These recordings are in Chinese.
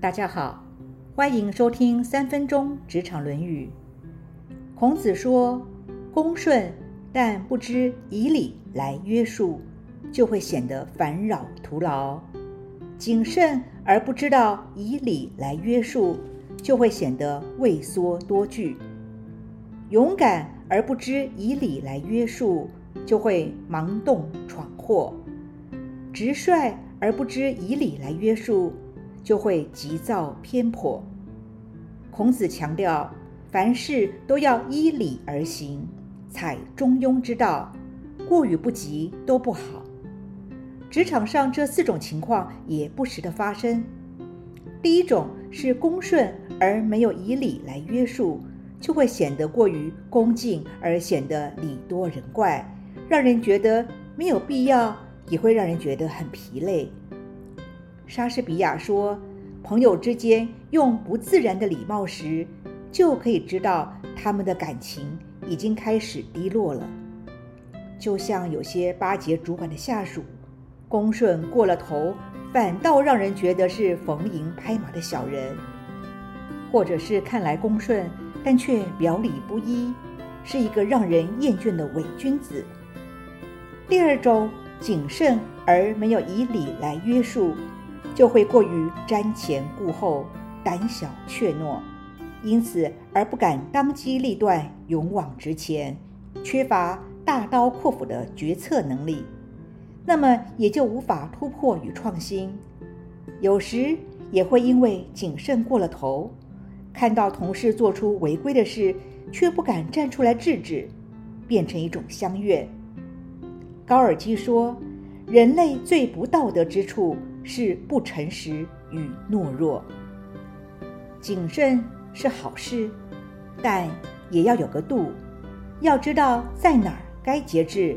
大家好，欢迎收听三分钟职场论语。孔子说：“恭顺，但不知以礼来约束，就会显得烦扰徒劳；谨慎而不知道以礼来约束，就会显得畏缩多惧；勇敢而不知以礼来约束，就会盲动闯祸；直率而不知以礼来约束。”就会急躁偏颇。孔子强调，凡事都要依礼而行，采中庸之道，过与不及都不好。职场上这四种情况也不时的发生。第一种是恭顺而没有以礼来约束，就会显得过于恭敬而显得礼多人怪，让人觉得没有必要，也会让人觉得很疲累。莎士比亚说：“朋友之间用不自然的礼貌时，就可以知道他们的感情已经开始低落了。就像有些巴结主管的下属，恭顺过了头，反倒让人觉得是逢迎拍马的小人；或者是看来恭顺，但却表里不一，是一个让人厌倦的伪君子。第二种，谨慎而没有以礼来约束。”就会过于瞻前顾后、胆小怯懦，因此而不敢当机立断、勇往直前，缺乏大刀阔斧的决策能力，那么也就无法突破与创新。有时也会因为谨慎过了头，看到同事做出违规的事，却不敢站出来制止，变成一种相怨。高尔基说：“人类最不道德之处。”是不诚实与懦弱。谨慎是好事，但也要有个度，要知道在哪儿该节制，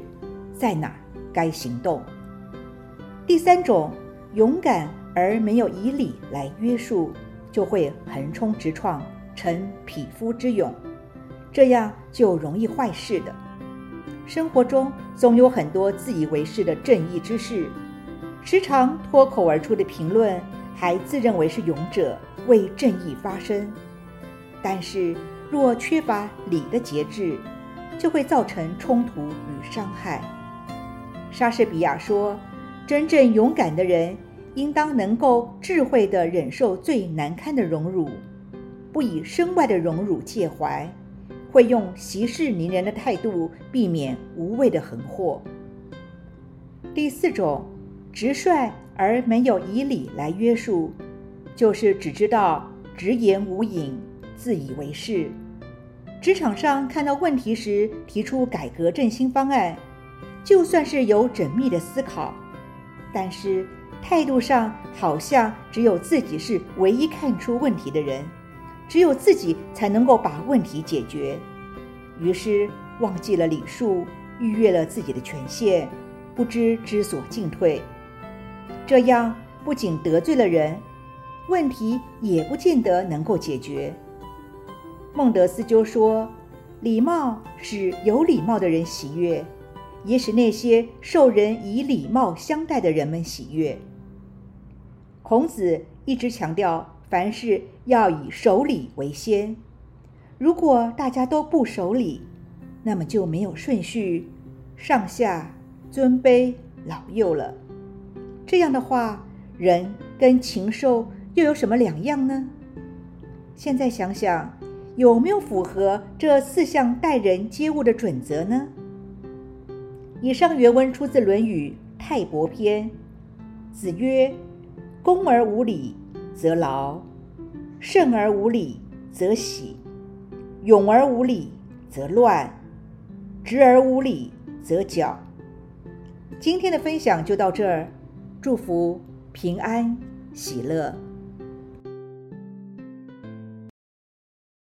在哪儿该行动。第三种，勇敢而没有以礼来约束，就会横冲直撞，成匹夫之勇，这样就容易坏事的。生活中总有很多自以为是的正义之士。时常脱口而出的评论，还自认为是勇者，为正义发声。但是，若缺乏礼的节制，就会造成冲突与伤害。莎士比亚说：“真正勇敢的人，应当能够智慧地忍受最难堪的荣辱，不以身外的荣辱介怀，会用息事宁人的态度，避免无谓的横祸。”第四种。直率而没有以礼来约束，就是只知道直言无隐、自以为是。职场上看到问题时提出改革振兴方案，就算是有缜密的思考，但是态度上好像只有自己是唯一看出问题的人，只有自己才能够把问题解决，于是忘记了礼数，逾越了自己的权限，不知知所进退。这样不仅得罪了人，问题也不见得能够解决。孟德斯鸠说：“礼貌使有礼貌的人喜悦，也使那些受人以礼貌相待的人们喜悦。”孔子一直强调，凡事要以守礼为先。如果大家都不守礼，那么就没有顺序，上下、尊卑、老幼了。这样的话，人跟禽兽又有什么两样呢？现在想想，有没有符合这四项待人接物的准则呢？以上原文出自《论语·泰伯篇》。子曰：“恭而无礼，则劳；慎而无礼，则喜；勇而无礼，则乱；直而无礼，则绞。”今天的分享就到这儿。祝福平安喜乐。